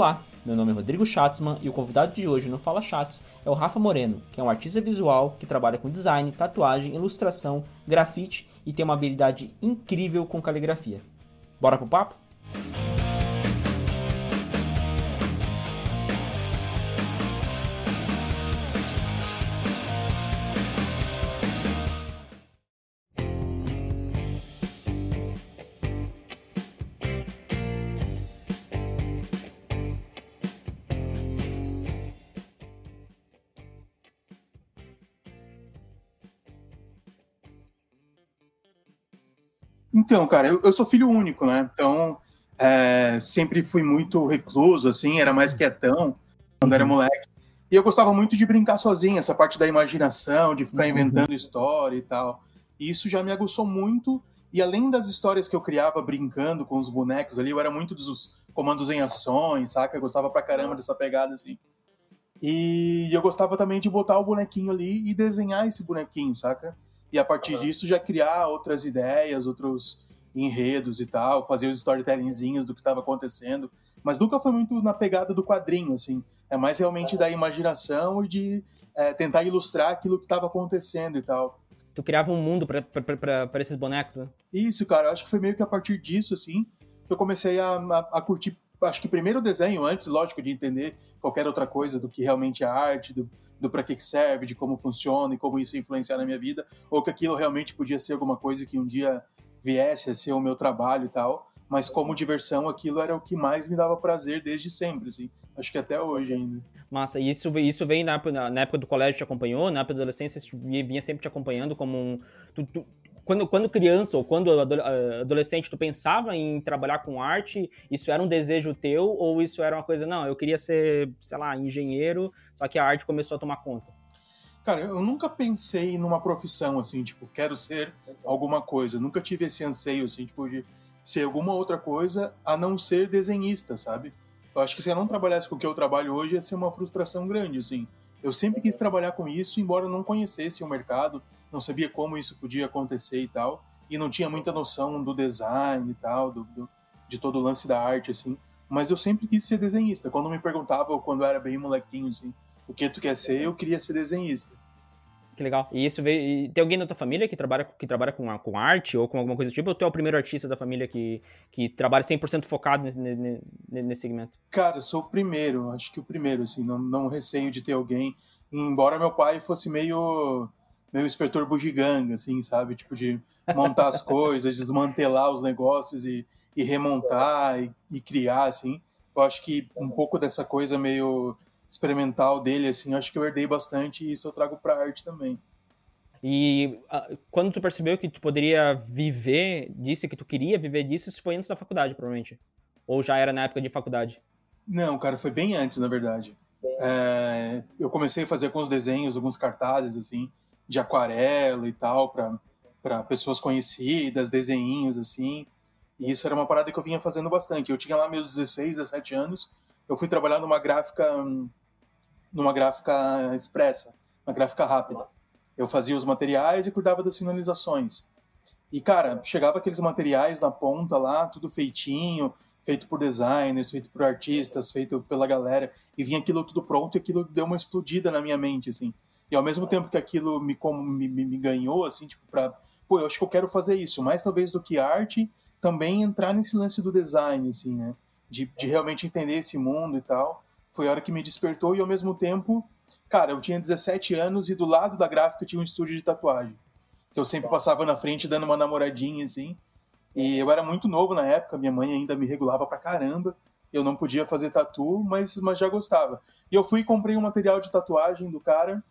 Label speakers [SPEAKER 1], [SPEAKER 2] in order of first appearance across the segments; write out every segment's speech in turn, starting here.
[SPEAKER 1] Olá, meu nome é Rodrigo Schatzman e o convidado de hoje no Fala Chats é o Rafa Moreno, que é um artista visual que trabalha com design, tatuagem, ilustração, grafite e tem uma habilidade incrível com caligrafia. Bora pro papo?
[SPEAKER 2] Então, cara, eu, eu sou filho único, né? Então, é, sempre fui muito recluso, assim, era mais quietão quando era uhum. moleque. E eu gostava muito de brincar sozinho, essa parte da imaginação, de ficar uhum. inventando história e tal. E isso já me aguçou muito. E além das histórias que eu criava brincando com os bonecos ali, eu era muito dos comandos em ações, saca? Eu gostava pra caramba dessa pegada, assim. E eu gostava também de botar o bonequinho ali e desenhar esse bonequinho, saca? E a partir disso já criar outras ideias, outros enredos e tal, fazer os storytellingzinhos do que estava acontecendo, mas nunca foi muito na pegada do quadrinho, assim, é mais realmente da imaginação e de é, tentar ilustrar aquilo que estava acontecendo e tal.
[SPEAKER 1] Tu criava um mundo para esses bonecos, né?
[SPEAKER 2] Isso, cara, acho que foi meio que a partir disso, assim, que eu comecei a, a, a curtir acho que primeiro o desenho, antes, lógico, de entender qualquer outra coisa do que realmente é arte, do, do para que, que serve, de como funciona e como isso influenciar na minha vida, ou que aquilo realmente podia ser alguma coisa que um dia viesse a ser o meu trabalho e tal, mas como diversão, aquilo era o que mais me dava prazer desde sempre, assim. Acho que até hoje ainda.
[SPEAKER 1] Massa, e isso, isso veio na, na época do colégio te acompanhou, na época da adolescência vinha sempre te acompanhando como um... Tu, tu, quando, quando criança ou quando adolescente tu pensava em trabalhar com arte, isso era um desejo teu ou isso era uma coisa, não, eu queria ser, sei lá, engenheiro, só que a arte começou a tomar conta?
[SPEAKER 2] Cara, eu nunca pensei numa profissão assim, tipo, quero ser alguma coisa. Eu nunca tive esse anseio assim, tipo, de ser alguma outra coisa a não ser desenhista, sabe? Eu acho que se eu não trabalhasse com o que eu trabalho hoje, ia ser uma frustração grande, assim. Eu sempre quis trabalhar com isso, embora não conhecesse o mercado, não sabia como isso podia acontecer e tal, e não tinha muita noção do design e tal, do, do, de todo o lance da arte, assim. Mas eu sempre quis ser desenhista. Quando me perguntavam, quando eu era bem molequinho, assim, o que tu quer ser, eu queria ser desenhista.
[SPEAKER 1] Que legal. E isso veio. E tem alguém da tua família que trabalha, que trabalha com, com arte ou com alguma coisa do tipo? Ou tu é o primeiro artista da família que, que trabalha 100% focado nesse, nesse, nesse segmento?
[SPEAKER 2] Cara, eu sou o primeiro. Acho que o primeiro, assim. Não, não receio de ter alguém. Embora meu pai fosse meio meio inspetor bugiganga, assim, sabe? Tipo, de montar as coisas, desmantelar os negócios e, e remontar e, e, criar, assim. Eu acho que um pouco dessa coisa meio experimental dele, assim, eu acho que eu herdei bastante e isso eu trago pra arte também.
[SPEAKER 1] E uh, quando tu percebeu que tu poderia viver disso, que tu queria viver disso, isso foi antes da faculdade, provavelmente? Ou já era na época de faculdade?
[SPEAKER 2] Não, cara, foi bem antes, na verdade. É, eu comecei a fazer alguns desenhos, alguns cartazes, assim, de aquarela e tal, para pessoas conhecidas, desenhinhos assim. E isso era uma parada que eu vinha fazendo bastante. Eu tinha lá meus 16, 17 anos, eu fui trabalhar numa gráfica numa gráfica expressa, uma gráfica rápida. Eu fazia os materiais e cuidava das finalizações. E cara, chegava aqueles materiais na ponta lá, tudo feitinho, feito por designers, feito por artistas, feito pela galera, e vinha aquilo tudo pronto e aquilo deu uma explodida na minha mente assim. E ao mesmo tempo que aquilo me, como, me, me ganhou, assim, tipo, pra. Pô, eu acho que eu quero fazer isso, mais talvez do que arte, também entrar nesse lance do design, assim, né? De, de realmente entender esse mundo e tal. Foi a hora que me despertou e ao mesmo tempo, cara, eu tinha 17 anos e do lado da gráfica tinha um estúdio de tatuagem. Que eu sempre passava na frente dando uma namoradinha, assim. E eu era muito novo na época, minha mãe ainda me regulava pra caramba. Eu não podia fazer tatu, mas, mas já gostava. E eu fui e comprei um material de tatuagem do cara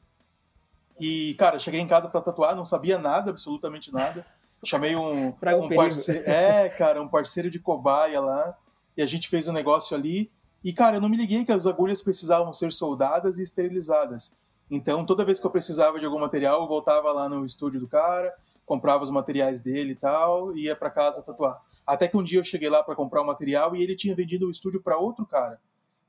[SPEAKER 2] e, cara, cheguei em casa para tatuar, não sabia nada, absolutamente nada. Chamei um, um parceiro. É, cara, um parceiro de cobaia lá. E a gente fez um negócio ali. E, cara, eu não me liguei que as agulhas precisavam ser soldadas e esterilizadas. Então, toda vez que eu precisava de algum material, eu voltava lá no estúdio do cara, comprava os materiais dele e tal, e ia para casa tatuar. Até que um dia eu cheguei lá para comprar o material e ele tinha vendido o estúdio para outro cara.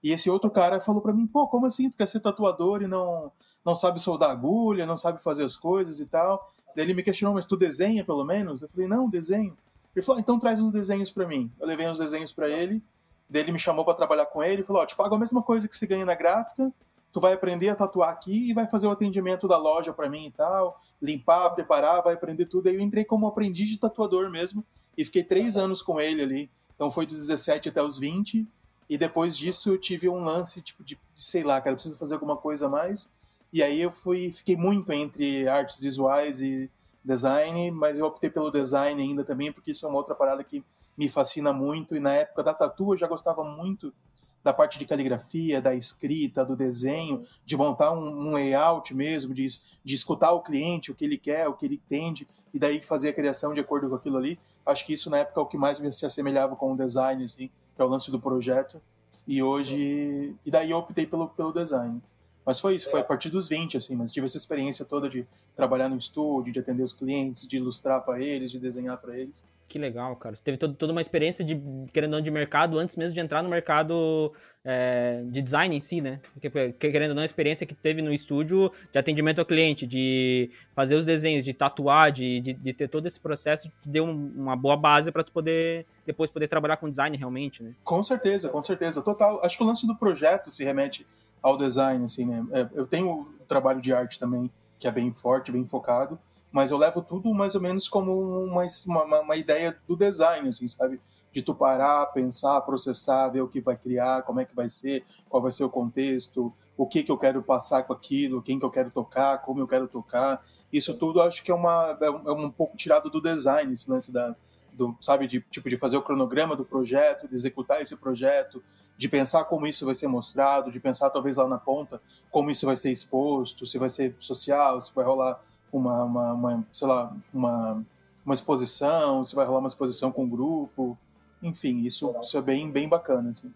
[SPEAKER 2] E esse outro cara falou para mim, pô, como assim? Tu quer ser tatuador e não, não sabe soldar agulha, não sabe fazer as coisas e tal? Daí ele me questionou, mas tu desenha pelo menos? Eu falei, não, desenho. Ele falou, então traz uns desenhos para mim. Eu levei uns desenhos para ele Daí ele me chamou para trabalhar com ele e falou: Ó, te pago a mesma coisa que você ganha na gráfica, tu vai aprender a tatuar aqui e vai fazer o atendimento da loja para mim e tal, limpar, preparar, vai aprender tudo. Aí eu entrei como aprendiz de tatuador mesmo e fiquei três anos com ele ali. Então foi dos 17 até os 20. E depois disso eu tive um lance tipo de, sei lá, cara, preciso fazer alguma coisa a mais. E aí eu fui, fiquei muito entre artes visuais e design, mas eu optei pelo design ainda também, porque isso é uma outra parada que me fascina muito. E na época da tatu eu já gostava muito da parte de caligrafia, da escrita, do desenho, de montar um, um, layout mesmo, de, de escutar o cliente, o que ele quer, o que ele entende, e daí fazer a criação de acordo com aquilo ali. Acho que isso na época é o que mais se assemelhava com o design, assim, que é o lance do projeto. E hoje. E daí eu optei pelo, pelo design. Mas foi isso, foi a partir dos 20, assim, mas tive essa experiência toda de trabalhar no estúdio, de atender os clientes, de ilustrar para eles, de desenhar para eles.
[SPEAKER 1] Que legal, cara. Teve todo, toda uma experiência de, querendo ou não, de mercado antes mesmo de entrar no mercado é, de design em si, né? Porque, querendo ou não, a experiência que teve no estúdio de atendimento ao cliente, de fazer os desenhos, de tatuar, de, de, de ter todo esse processo, te deu uma boa base para tu poder depois poder trabalhar com design realmente, né?
[SPEAKER 2] Com certeza, com certeza. Total. Acho que o lance do projeto se remete ao design, assim, né? É, eu tenho o trabalho de arte também, que é bem forte, bem focado, mas eu levo tudo mais ou menos como uma, uma, uma ideia do design, assim, sabe? De tu parar, pensar, processar, ver o que vai criar, como é que vai ser, qual vai ser o contexto, o que que eu quero passar com aquilo, quem que eu quero tocar, como eu quero tocar. Isso tudo acho que é, uma, é um é pouco tirado do design, esse lance da, do, sabe, de tipo de fazer o cronograma do projeto, de executar esse projeto, de pensar como isso vai ser mostrado, de pensar talvez lá na ponta como isso vai ser exposto, se vai ser social, se vai rolar uma, uma, uma sei lá, uma, uma exposição, se vai rolar uma exposição com um grupo, enfim, isso, isso é bem, bem bacana. Assim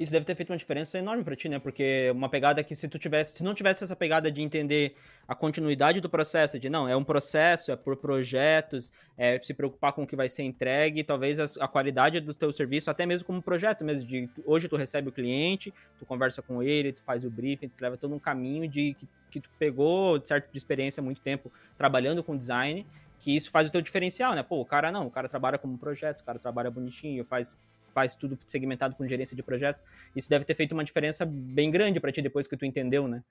[SPEAKER 1] isso deve ter feito uma diferença enorme para ti, né? Porque uma pegada que se tu tivesse, se não tivesse essa pegada de entender a continuidade do processo, de não, é um processo, é por projetos, é se preocupar com o que vai ser entregue, talvez a, a qualidade do teu serviço, até mesmo como projeto mesmo, de hoje tu recebe o cliente, tu conversa com ele, tu faz o briefing, tu leva todo um caminho de que, que tu pegou, de certo, de experiência há muito tempo trabalhando com design, que isso faz o teu diferencial, né? Pô, o cara não, o cara trabalha como projeto, o cara trabalha bonitinho, faz faz tudo segmentado com gerência de projetos. Isso deve ter feito uma diferença bem grande para ti depois que tu entendeu, né?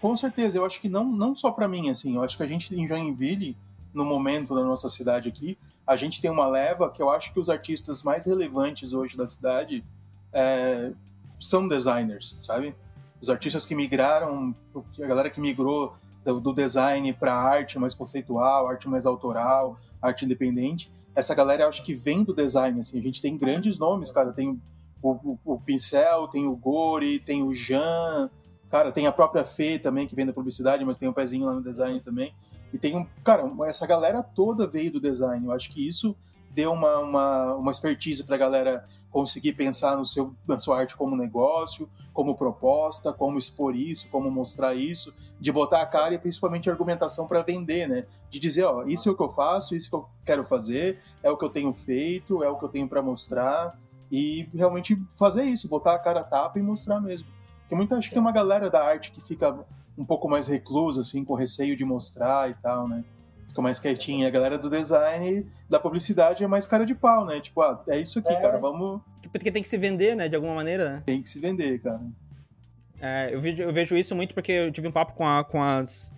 [SPEAKER 2] Com certeza, eu acho que não, não só para mim, assim, eu acho que a gente em Joinville, no momento da nossa cidade aqui, a gente tem uma leva que eu acho que os artistas mais relevantes hoje da cidade é, são designers, sabe? Os artistas que migraram, a galera que migrou do, do design para arte mais conceitual, arte mais autoral, arte independente, essa galera acho que vem do design, assim, a gente tem grandes nomes, cara, tem o, o, o Pincel, tem o Gori, tem o Jean, cara, tem a própria Fê também, que vem da publicidade, mas tem um pezinho lá no design também, e tem um, cara, essa galera toda veio do design, eu acho que isso deu uma, uma, uma expertise para a galera conseguir pensar no seu, na sua arte como negócio, como proposta, como expor isso, como mostrar isso, de botar a cara e principalmente argumentação para vender, né? De dizer, ó, isso é o que eu faço, isso que eu quero fazer, é o que eu tenho feito, é o que eu tenho para mostrar e realmente fazer isso, botar a cara a tapa e mostrar mesmo. Porque muita acho que tem uma galera da arte que fica um pouco mais reclusa assim, com receio de mostrar e tal, né? Fica mais quietinha. A galera do design, da publicidade é mais cara de pau, né? Tipo, ah, é isso aqui, é. cara, vamos.
[SPEAKER 1] Porque tem que se vender, né? De alguma maneira, né?
[SPEAKER 2] Tem que se vender, cara.
[SPEAKER 1] É, eu, vejo, eu vejo isso muito porque eu tive um papo com, a, com as.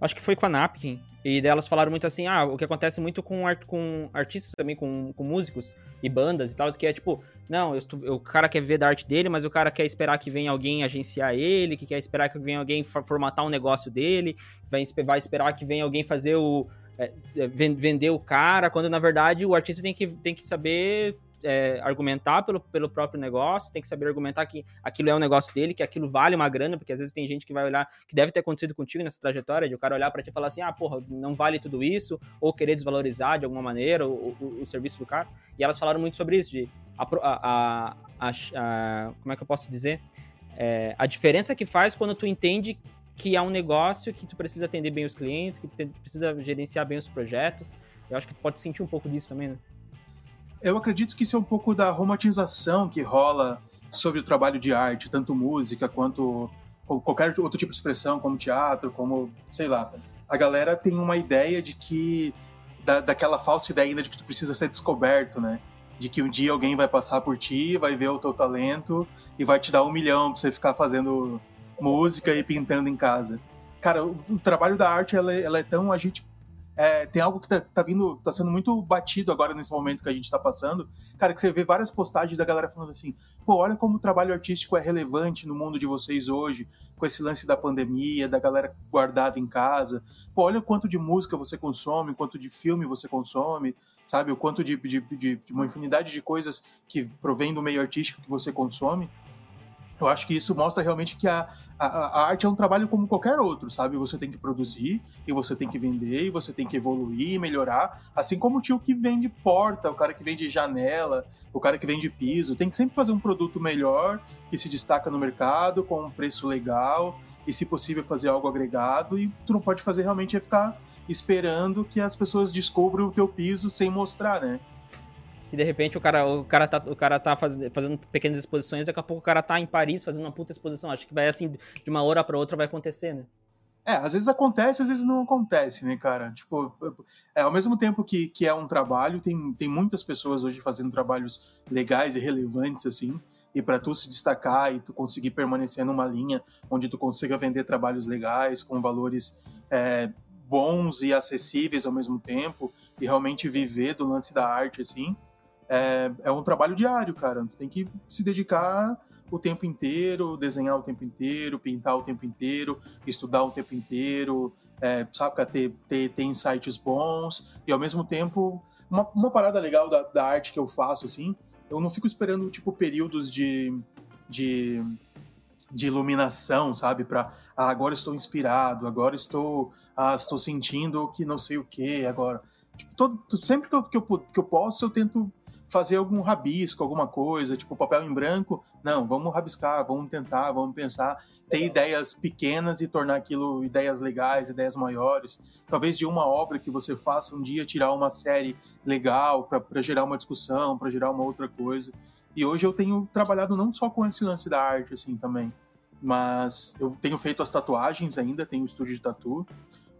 [SPEAKER 1] Acho que foi com a Napkin. E delas falaram muito assim, ah, o que acontece muito com, art, com artistas também, com, com músicos e bandas e tal, que é tipo, não, eu, o cara quer ver da arte dele, mas o cara quer esperar que venha alguém agenciar ele, que quer esperar que venha alguém formatar um negócio dele, vai, vai esperar que venha alguém fazer o, é, é vender o cara, quando na verdade o artista tem que, tem que saber é, argumentar pelo, pelo próprio negócio, tem que saber argumentar que aquilo é um negócio dele, que aquilo vale uma grana, porque às vezes tem gente que vai olhar, que deve ter acontecido contigo nessa trajetória, de o cara olhar para ti e falar assim, ah, porra, não vale tudo isso, ou querer desvalorizar de alguma maneira o, o, o serviço do cara. E elas falaram muito sobre isso, de a, a, a, a como é que eu posso dizer? É, a diferença que faz quando tu entende que é um negócio que tu precisa atender bem os clientes, que tu precisa gerenciar bem os projetos. Eu acho que tu pode sentir um pouco disso também, né?
[SPEAKER 2] Eu acredito que isso é um pouco da romantização que rola sobre o trabalho de arte, tanto música quanto qualquer outro tipo de expressão, como teatro, como, sei lá. A galera tem uma ideia de que, da, daquela falsa ideia ainda de que tu precisa ser descoberto, né? de que um dia alguém vai passar por ti, vai ver o teu talento e vai te dar um milhão pra você ficar fazendo música e pintando em casa. Cara, o, o trabalho da arte, ela, é, ela é tão. A gente é, tem algo que tá, tá, vindo, tá sendo muito batido agora nesse momento que a gente tá passando. Cara, que você vê várias postagens da galera falando assim: pô, olha como o trabalho artístico é relevante no mundo de vocês hoje, com esse lance da pandemia, da galera guardada em casa. Pô, olha o quanto de música você consome, o quanto de filme você consome, sabe? O quanto de, de, de, de uma infinidade de coisas que provém do meio artístico que você consome. Eu acho que isso mostra realmente que a, a, a, arte é um trabalho como qualquer outro, sabe? Você tem que produzir, e você tem que vender, e você tem que evoluir e melhorar. Assim como o tio que vende porta, o cara que vende janela, o cara que vende piso. Tem que sempre fazer um produto melhor, que se destaca no mercado, com um preço legal, e se possível fazer algo agregado. E tu não pode fazer realmente é ficar esperando que as pessoas descubram o teu piso sem mostrar, né?
[SPEAKER 1] Que de repente o cara, o cara tá, o cara tá faz, fazendo pequenas exposições, daqui a pouco o cara tá em Paris fazendo uma puta exposição. Acho que vai assim, de uma hora para outra vai acontecer, né?
[SPEAKER 2] É, às vezes acontece, às vezes não acontece, né, cara? Tipo, é, ao mesmo tempo que, que é um trabalho, tem, tem muitas pessoas hoje fazendo trabalhos legais e relevantes, assim, e para tu se destacar e tu conseguir permanecer numa linha onde tu consiga vender trabalhos legais com valores é, bons e acessíveis ao mesmo tempo e realmente viver do lance da arte, assim, é, é um trabalho diário, cara. Tem que se dedicar o tempo inteiro, desenhar o tempo inteiro, pintar o tempo inteiro, estudar o tempo inteiro, é, sabe, ter, ter, ter insights bons e ao mesmo tempo uma, uma parada legal da, da arte que eu faço assim, eu não fico esperando tipo períodos de, de, de iluminação, sabe, para ah, agora estou inspirado, agora estou ah, estou sentindo que não sei o que agora. Tipo, todo, sempre que eu, que eu, que eu posso, eu tento fazer algum rabisco, alguma coisa, tipo papel em branco. Não, vamos rabiscar, vamos tentar, vamos pensar, ter ideias pequenas e tornar aquilo ideias legais, ideias maiores. Talvez de uma obra que você faça um dia tirar uma série legal para gerar uma discussão, para gerar uma outra coisa. E hoje eu tenho trabalhado não só com esse lance da arte, assim, também, mas eu tenho feito as tatuagens ainda, tenho um estúdio de tatu.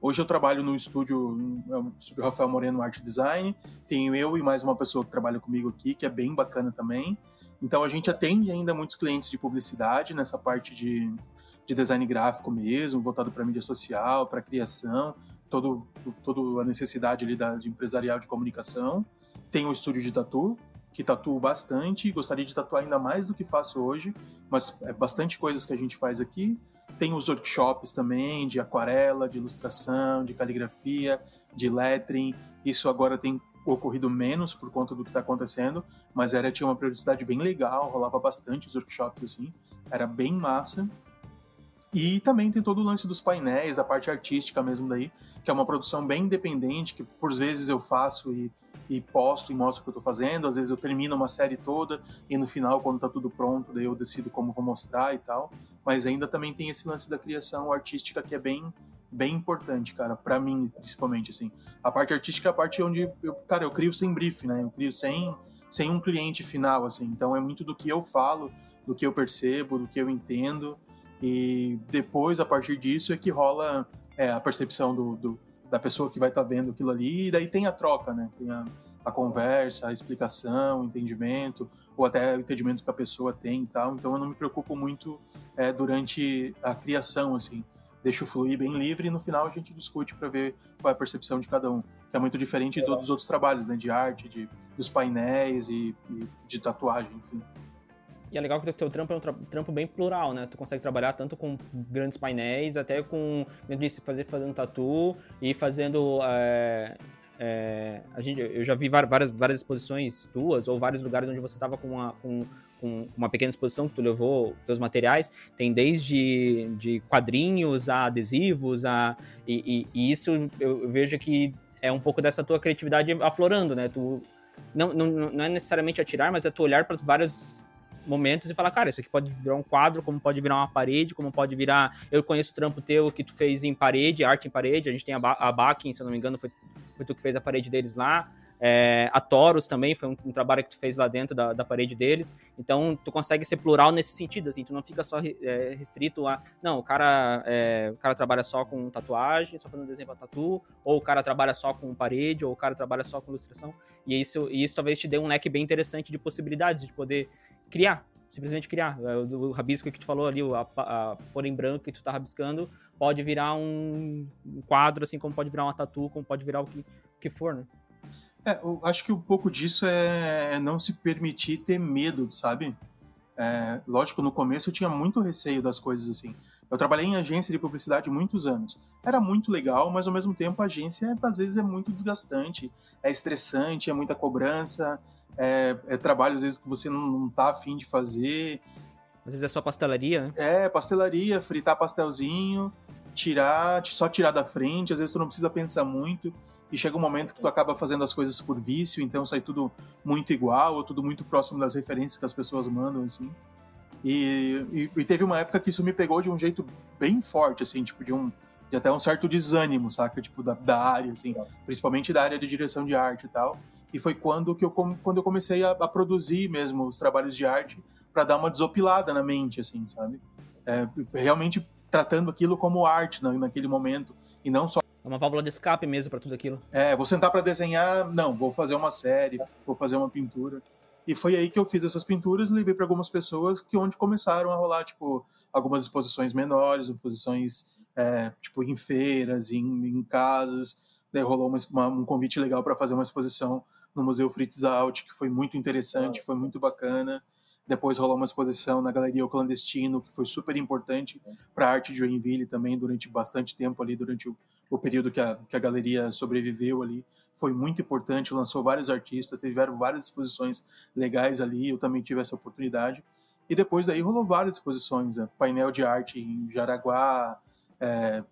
[SPEAKER 2] Hoje eu trabalho no estúdio, é um estúdio Rafael Moreno Art Design. Tenho eu e mais uma pessoa que trabalha comigo aqui, que é bem bacana também. Então a gente atende ainda muitos clientes de publicidade nessa parte de, de design gráfico mesmo, voltado para mídia social, para criação, todo, toda a necessidade ali da, de empresarial de comunicação. Tenho o estúdio de tatu, que tatuo bastante, gostaria de tatuar ainda mais do que faço hoje, mas é bastante coisas que a gente faz aqui. Tem os workshops também de aquarela, de ilustração, de caligrafia, de lettering. Isso agora tem ocorrido menos por conta do que está acontecendo, mas era tinha uma periodicidade bem legal, rolava bastante os workshops assim, era bem massa. E também tem todo o lance dos painéis, da parte artística mesmo daí, que é uma produção bem independente, que por vezes eu faço e e posto e mostro o que eu estou fazendo. Às vezes eu termino uma série toda e no final, quando está tudo pronto, daí eu decido como vou mostrar e tal. Mas ainda também tem esse lance da criação artística que é bem bem importante, cara, para mim principalmente assim. A parte artística é a parte onde eu, cara, eu crio sem brief, né? Eu crio sem sem um cliente final assim. Então é muito do que eu falo, do que eu percebo, do que eu entendo e depois a partir disso é que rola é, a percepção do, do da pessoa que vai estar tá vendo aquilo ali, e daí tem a troca, né? Tem a, a conversa, a explicação, o entendimento, ou até o entendimento que a pessoa tem e tal. Então eu não me preocupo muito é, durante a criação, assim. Deixo fluir bem livre e no final a gente discute para ver qual é a percepção de cada um. Que é muito diferente é. dos outros trabalhos, né? De arte, de, dos painéis e, e de tatuagem, enfim.
[SPEAKER 1] E é legal que o teu trampo é um trampo bem plural, né? Tu consegue trabalhar tanto com grandes painéis, até com, como disse, fazer, fazendo tatu e fazendo... É, é, a gente, eu já vi várias, várias exposições tuas, ou vários lugares onde você estava com uma, com, com uma pequena exposição que tu levou teus materiais. Tem desde de quadrinhos a adesivos, a, e, e, e isso eu vejo que é um pouco dessa tua criatividade aflorando, né? Tu, não, não, não é necessariamente atirar, mas é tu olhar para várias momentos e falar, cara, isso aqui pode virar um quadro, como pode virar uma parede, como pode virar. Eu conheço o trampo teu que tu fez em parede, arte em parede. A gente tem a, ba a Backing, se eu não me engano, foi, foi tu que fez a parede deles lá. É, a Toros também foi um, um, trabalho que tu fez lá dentro da, da, parede deles. Então, tu consegue ser plural nesse sentido, assim, tu não fica só é, restrito a. Não, o cara, é, o cara trabalha só com tatuagem, só fazendo desenho pra tatu, ou o cara trabalha só com parede, ou o cara trabalha só com ilustração. E isso, e isso talvez te dê um leque bem interessante de possibilidades de poder criar, simplesmente criar. É, o, o rabisco que tu falou ali, a, a folha em branco que tu tá rabiscando, pode virar um, quadro, assim como pode virar uma tatu, como pode virar o que, o que for, né?
[SPEAKER 2] É, eu acho que um pouco disso é não se permitir ter medo, sabe? É, lógico, no começo eu tinha muito receio das coisas assim. Eu trabalhei em agência de publicidade muitos anos. Era muito legal, mas ao mesmo tempo a agência às vezes é muito desgastante, é estressante, é muita cobrança, é, é trabalho às vezes que você não, não tá afim de fazer.
[SPEAKER 1] Às vezes é só pastelaria, né?
[SPEAKER 2] É, pastelaria, fritar pastelzinho, tirar, só tirar da frente, às vezes tu não precisa pensar muito e chega um momento que tu acaba fazendo as coisas por vício, então sai tudo muito igual, ou tudo muito próximo das referências que as pessoas mandam, assim. E, e, e, teve uma época que isso me pegou de um jeito bem forte, assim, tipo, de um de até um certo desânimo, saca? Tipo, da, da área, assim, principalmente da área de direção de arte e tal. E foi quando, que eu, quando eu comecei a, a produzir mesmo os trabalhos de arte para dar uma desopilada na mente, assim, sabe? É, realmente tratando aquilo como arte na, naquele momento e não só
[SPEAKER 1] é uma válvula de escape mesmo para tudo aquilo.
[SPEAKER 2] É, vou sentar para desenhar, não, vou fazer uma série, vou fazer uma pintura. E foi aí que eu fiz essas pinturas e levei para algumas pessoas que onde começaram a rolar, tipo, algumas exposições menores, exposições, é, tipo, em feiras, em, em casas. Daí rolou uma, uma, um convite legal para fazer uma exposição no Museu Fritz Alt, que foi muito interessante, foi muito bacana. Depois rolou uma exposição na Galeria O Clandestino, que foi super importante para a arte de Joinville também, durante bastante tempo ali, durante o, o período que a, que a galeria sobreviveu ali. Foi muito importante, lançou vários artistas, tiveram várias exposições legais ali, eu também tive essa oportunidade. E depois daí rolou várias exposições, né? painel de arte em Jaraguá, é,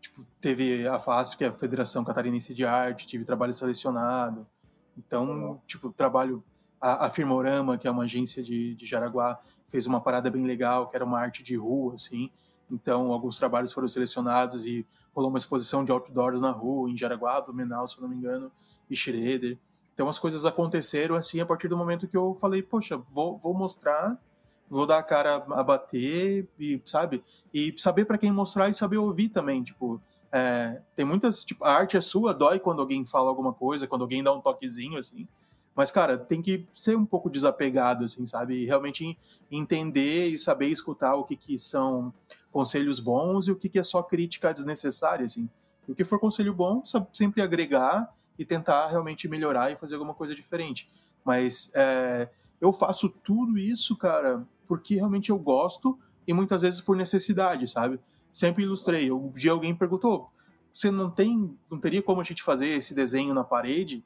[SPEAKER 2] tipo, teve a FASP, que é a Federação Catarinense de Arte, tive trabalho selecionado. Então, tipo, trabalho a, a Firmorama, que é uma agência de, de Jaraguá, fez uma parada bem legal, que era uma arte de rua, assim. Então, alguns trabalhos foram selecionados e rolou uma exposição de outdoors na rua, em Jaraguá, Blumenau, se eu não me engano, e Schroeder. Então, as coisas aconteceram assim a partir do momento que eu falei, poxa, vou, vou mostrar, vou dar a cara a bater, e sabe? E saber para quem mostrar e saber ouvir também, tipo. É, tem muitas, tipo, a arte é sua, dói quando alguém fala alguma coisa, quando alguém dá um toquezinho, assim. Mas, cara, tem que ser um pouco desapegado, assim, sabe? E realmente entender e saber escutar o que, que são conselhos bons e o que, que é só crítica desnecessária, assim. O que for conselho bom, sempre agregar e tentar realmente melhorar e fazer alguma coisa diferente. Mas é, eu faço tudo isso, cara, porque realmente eu gosto e muitas vezes por necessidade, sabe? Sempre ilustrei. Um dia alguém perguntou: você não tem, não teria como a gente fazer esse desenho na parede?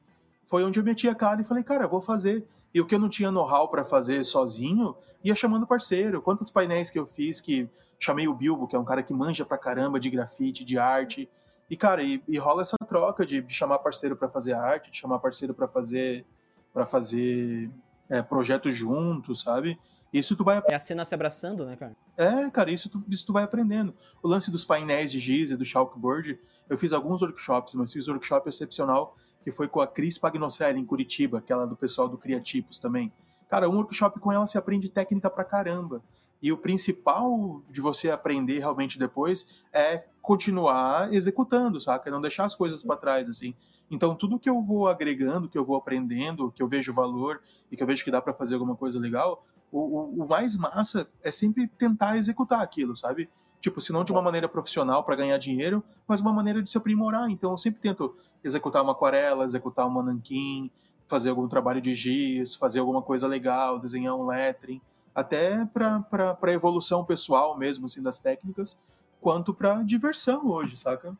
[SPEAKER 2] foi onde eu meti a cara e falei, cara, vou fazer. E o que eu não tinha know-how para fazer sozinho, ia chamando parceiro. Quantos painéis que eu fiz que chamei o Bilbo, que é um cara que manja pra caramba de grafite, de arte. E, cara, e, e rola essa troca de, de chamar parceiro para fazer arte, de chamar parceiro para fazer para fazer é, projetos juntos, sabe? Isso tu vai
[SPEAKER 1] É a cena se abraçando, né, cara?
[SPEAKER 2] É, cara, isso tu, isso tu vai aprendendo. O lance dos painéis de giz e do chalkboard, eu fiz alguns workshops, mas fiz um workshop excepcional que foi com a Cris Pagnocelli em Curitiba, aquela do pessoal do Criatipos também. Cara, um workshop com ela se aprende técnica pra caramba. E o principal de você aprender realmente depois é continuar executando, saca? Não deixar as coisas para trás, assim. Então, tudo que eu vou agregando, que eu vou aprendendo, que eu vejo valor e que eu vejo que dá para fazer alguma coisa legal, o, o, o, mais massa é sempre tentar executar aquilo, sabe? Tipo, se não de uma maneira profissional para ganhar dinheiro, mas uma maneira de se aprimorar. Então, eu sempre tento executar uma aquarela, executar um nanquim, fazer algum trabalho de giz, fazer alguma coisa legal, desenhar um lettering, até para evolução pessoal mesmo, assim, das técnicas, quanto para diversão hoje, saca?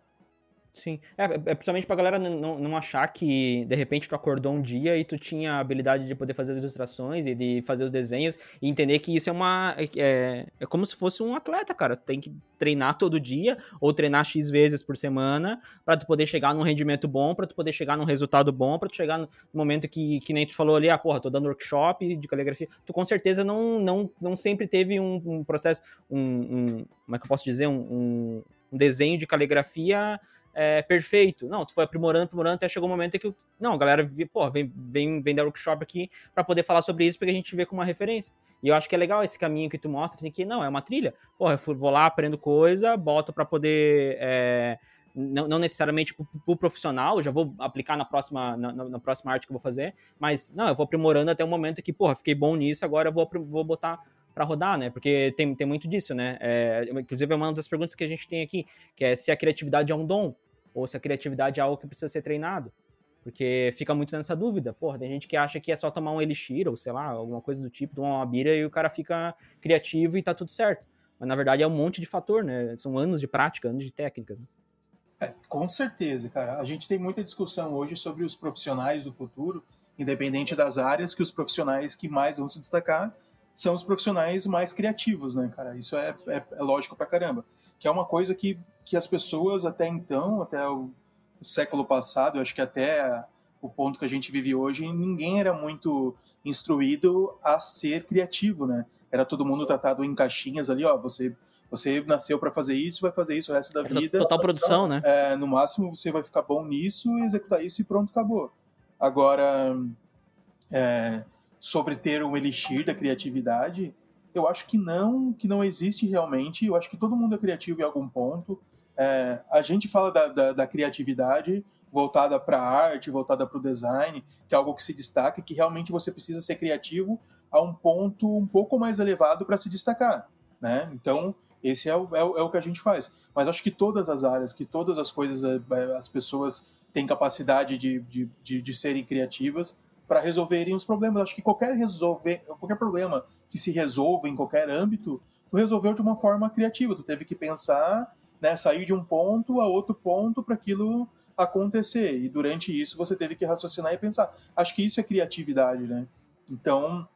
[SPEAKER 1] Sim. É, é, principalmente pra galera não, não achar que, de repente, tu acordou um dia e tu tinha a habilidade de poder fazer as ilustrações e de fazer os desenhos e entender que isso é uma. É, é, é como se fosse um atleta, cara. Tu tem que treinar todo dia ou treinar X vezes por semana para tu poder chegar num rendimento bom, para tu poder chegar num resultado bom, para tu chegar no momento que, que nem tu falou ali, ah, porra, tô dando workshop de caligrafia. Tu com certeza não, não, não sempre teve um, um processo, um, um, Como é que eu posso dizer? um, um desenho de caligrafia é, perfeito. Não, tu foi aprimorando, aprimorando, até chegou um momento que, não, a galera, pô, vem, vem, vem dar workshop aqui para poder falar sobre isso, porque a gente vê como uma referência. E eu acho que é legal esse caminho que tu mostra, assim, que não, é uma trilha. Porra, eu vou lá, aprendo coisa, boto para poder. É, não, não, necessariamente pro, pro profissional, já vou aplicar na próxima, na, na, próxima arte que eu vou fazer, mas não, eu vou aprimorando até o momento que, porra, fiquei bom nisso, agora eu vou, vou botar para rodar, né? Porque tem, tem muito disso, né? É, inclusive é uma das perguntas que a gente tem aqui, que é se a criatividade é um dom ou se a criatividade é algo que precisa ser treinado. Porque fica muito nessa dúvida. Porra, tem gente que acha que é só tomar um elixir ou sei lá, alguma coisa do tipo, tomar uma bira e o cara fica criativo e tá tudo certo. Mas na verdade é um monte de fator, né? São anos de prática, anos de técnicas. Né?
[SPEAKER 2] É, com certeza, cara. A gente tem muita discussão hoje sobre os profissionais do futuro, independente das áreas, que os profissionais que mais vão se destacar são os profissionais mais criativos, né, cara? Isso é, é, é lógico pra caramba. Que é uma coisa que, que as pessoas até então, até o, século passado, eu acho que até o ponto que a gente vive hoje, ninguém era muito instruído a ser criativo, né? Era todo mundo tratado em caixinhas ali, ó, você você nasceu para fazer isso, vai fazer isso o resto da vida.
[SPEAKER 1] Total produção, né?
[SPEAKER 2] É, no máximo você vai ficar bom nisso, executar isso e pronto, acabou. Agora, é, sobre ter um elixir da criatividade, eu acho que não, que não existe realmente. Eu acho que todo mundo é criativo em algum ponto. É, a gente fala da, da, da criatividade voltada para a arte, voltada para o design, que é algo que se destaca, que realmente você precisa ser criativo a um ponto um pouco mais elevado para se destacar, né? Então, esse é o, é, o, é o que a gente faz. Mas acho que todas as áreas, que todas as coisas, é, é, as pessoas têm capacidade de, de, de, de serem criativas, para resolverem os problemas. Acho que qualquer resolver, qualquer problema que se resolva em qualquer âmbito, tu resolveu de uma forma criativa. Tu teve que pensar, né, sair de um ponto a outro ponto para aquilo acontecer. E durante isso você teve que raciocinar e pensar. Acho que isso é criatividade, né? Então,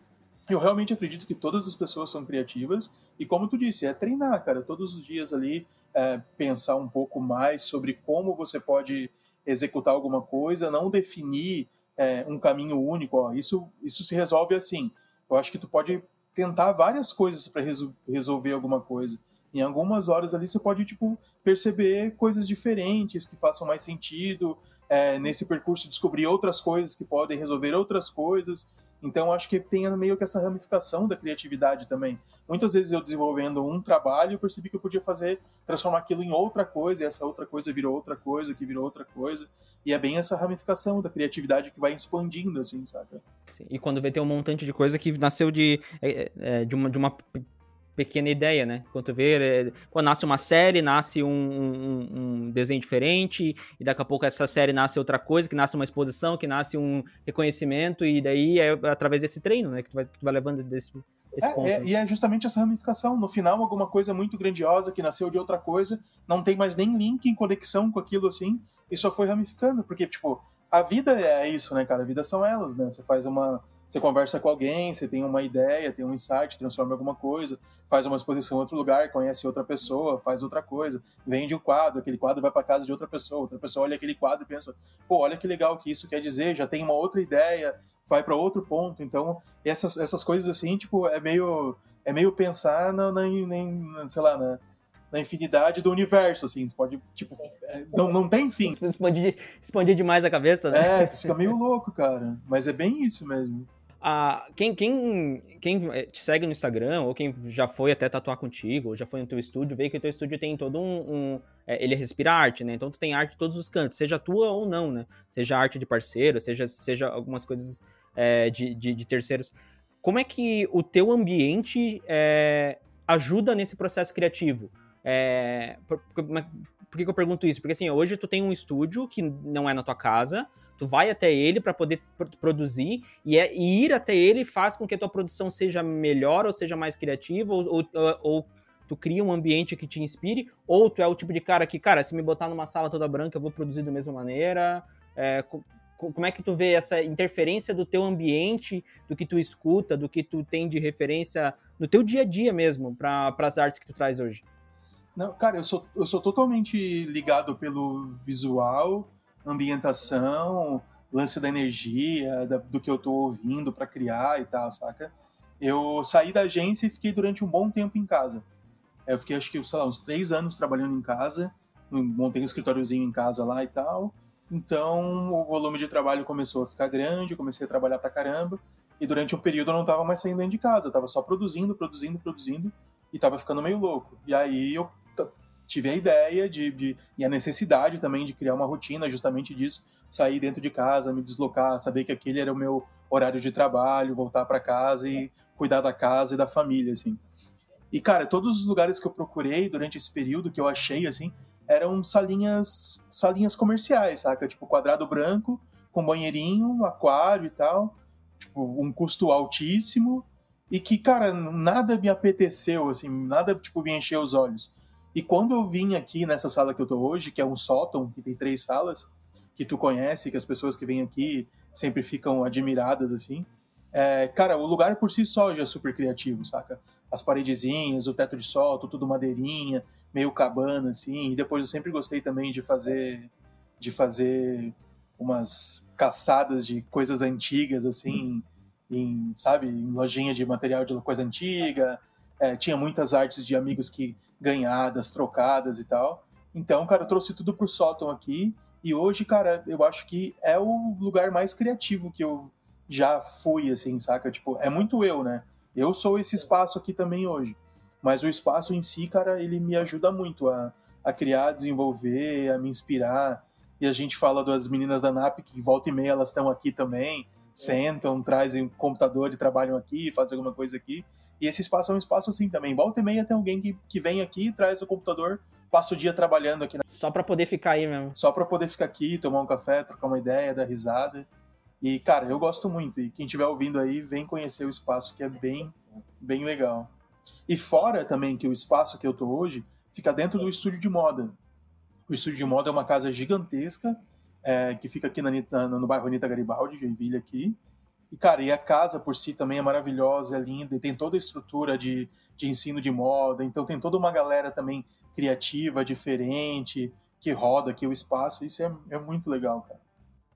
[SPEAKER 2] eu realmente acredito que todas as pessoas são criativas e como tu disse, é treinar, cara, todos os dias ali é, pensar um pouco mais sobre como você pode executar alguma coisa, não definir é, um caminho único. Ó, isso, isso se resolve assim. Eu acho que tu pode tentar várias coisas para resol resolver alguma coisa. Em algumas horas ali você pode tipo perceber coisas diferentes que façam mais sentido. É, nesse percurso descobrir outras coisas que podem resolver outras coisas. Então, acho que tem meio que essa ramificação da criatividade também. Muitas vezes eu desenvolvendo um trabalho, percebi que eu podia fazer, transformar aquilo em outra coisa, e essa outra coisa virou outra coisa, que virou outra coisa. E é bem essa ramificação da criatividade que vai expandindo, assim, saca?
[SPEAKER 1] Sim. E quando vê, tem um montante de coisa que nasceu de, é, é, de, uma, de uma pequena ideia, né? Quando vê, é, quando nasce uma série, nasce um, um, um, desenho diferente, e daqui a pouco essa série nasce outra coisa, que nasce uma exposição, que nasce um reconhecimento, e daí é através desse treino, né? Que tu vai, tu vai levando desse,
[SPEAKER 2] é, ponto. É, e é justamente essa ramificação. No final, alguma coisa muito grandiosa que nasceu de outra coisa, não tem mais nem link em conexão com aquilo assim, e só foi ramificando. Porque, tipo, a vida é isso, né, cara? A vida são elas, né? Você faz uma você conversa com alguém, você tem uma ideia, tem um insight, transforma em alguma coisa, faz uma exposição em outro lugar, conhece outra pessoa, faz outra coisa, vende um quadro, aquele quadro vai para casa de outra pessoa, outra pessoa olha aquele quadro e pensa, pô, olha que legal que isso quer dizer, já tem uma outra ideia, vai para outro ponto. Então, essas, essas coisas assim, tipo, é meio é meio pensar na, na, na sei lá, na, na infinidade do universo, assim. Tu pode, tipo, é, não, não tem fim.
[SPEAKER 1] Expandir, expandir demais a cabeça, né?
[SPEAKER 2] É, tu fica meio louco, cara. Mas é bem isso mesmo.
[SPEAKER 1] Ah, quem, quem, quem eh, te segue no Instagram, ou quem já foi até tatuar contigo, ou já foi no teu estúdio, vê que o teu estúdio tem todo um. um é, ele respira arte, né? Então tu tem arte em todos os cantos, seja tua ou não, né? Seja arte de parceiro, seja, seja algumas coisas é, de, de, de, terceiros. Como é que o teu ambiente é, ajuda nesse processo criativo? É, por, por, por, que, que eu pergunto isso? Porque assim, hoje tu tem um estúdio que não é na tua casa, Tu vai até ele para poder produzir e, é, e, ir até ele faz com que a tua produção seja melhor ou seja mais criativa ou, ou, ou, tu cria um ambiente que te inspire ou tu é o tipo de cara que, cara, se me botar numa sala toda branca eu vou produzir da mesma maneira. É, como é que tu vê essa interferência do teu ambiente, do que tu escuta, do que tu tem de referência no teu dia a dia mesmo para as artes que tu traz hoje?
[SPEAKER 2] Não, cara, eu sou, eu sou totalmente ligado pelo visual ambientação, lance da energia, da, do que eu tô ouvindo para criar e tal, saca? Eu saí da agência e fiquei durante um bom tempo em casa. Eu fiquei, acho que, sei lá, uns três anos trabalhando em casa montei um escritóriozinho em casa lá e tal. Então o volume de trabalho começou a ficar grande, comecei a trabalhar pra caramba. E durante um período eu não estava mais saindo de casa, eu tava só produzindo, produzindo, produzindo e tava ficando meio louco. E aí eu tive a ideia de, de, e a necessidade também de criar uma rotina justamente disso, sair dentro de casa, me deslocar, saber que aquele era o meu horário de trabalho, voltar para casa e cuidar da casa e da família, assim. E cara, todos os lugares que eu procurei durante esse período que eu achei assim, eram salinhas, salinhas comerciais, saca? Tipo quadrado branco com banheirinho, aquário e tal, tipo um custo altíssimo e que, cara, nada me apeteceu, assim, nada tipo me encheu os olhos. E quando eu vim aqui nessa sala que eu tô hoje, que é um sótão, que tem três salas, que tu conhece, que as pessoas que vêm aqui sempre ficam admiradas, assim. É, cara, o lugar por si só já é super criativo, saca? As paredezinhas, o teto de solto, tudo madeirinha, meio cabana, assim. E depois eu sempre gostei também de fazer, de fazer umas caçadas de coisas antigas, assim, em, sabe, em lojinha de material de coisa antiga, é, tinha muitas artes de amigos que ganhadas, trocadas e tal. Então, cara, eu trouxe tudo pro sótão aqui. E hoje, cara, eu acho que é o lugar mais criativo que eu já fui, assim, saca? Tipo, é muito eu, né? Eu sou esse espaço aqui também hoje. Mas o espaço em si, cara, ele me ajuda muito a, a criar, a desenvolver, a me inspirar. E a gente fala das meninas da NAP, que volta e meia elas estão aqui também, sentam, trazem computador e trabalham aqui, fazem alguma coisa aqui. E esse espaço é um espaço assim também. Volta e meia tem alguém que, que vem aqui, traz o computador, passa o dia trabalhando aqui. Na...
[SPEAKER 1] Só para poder ficar aí mesmo.
[SPEAKER 2] Só para poder ficar aqui, tomar um café, trocar uma ideia, dar risada. E, cara, eu gosto muito. E quem estiver ouvindo aí, vem conhecer o espaço, que é bem, bem legal. E fora também que o espaço que eu tô hoje fica dentro do estúdio de moda. O estúdio de moda é uma casa gigantesca é, que fica aqui na, na, no bairro Anitta Garibaldi, Joinville aqui. E, cara, e a casa por si também é maravilhosa, é linda, e tem toda a estrutura de, de ensino de moda, então tem toda uma galera também criativa, diferente, que roda aqui o espaço, isso é, é muito legal, cara.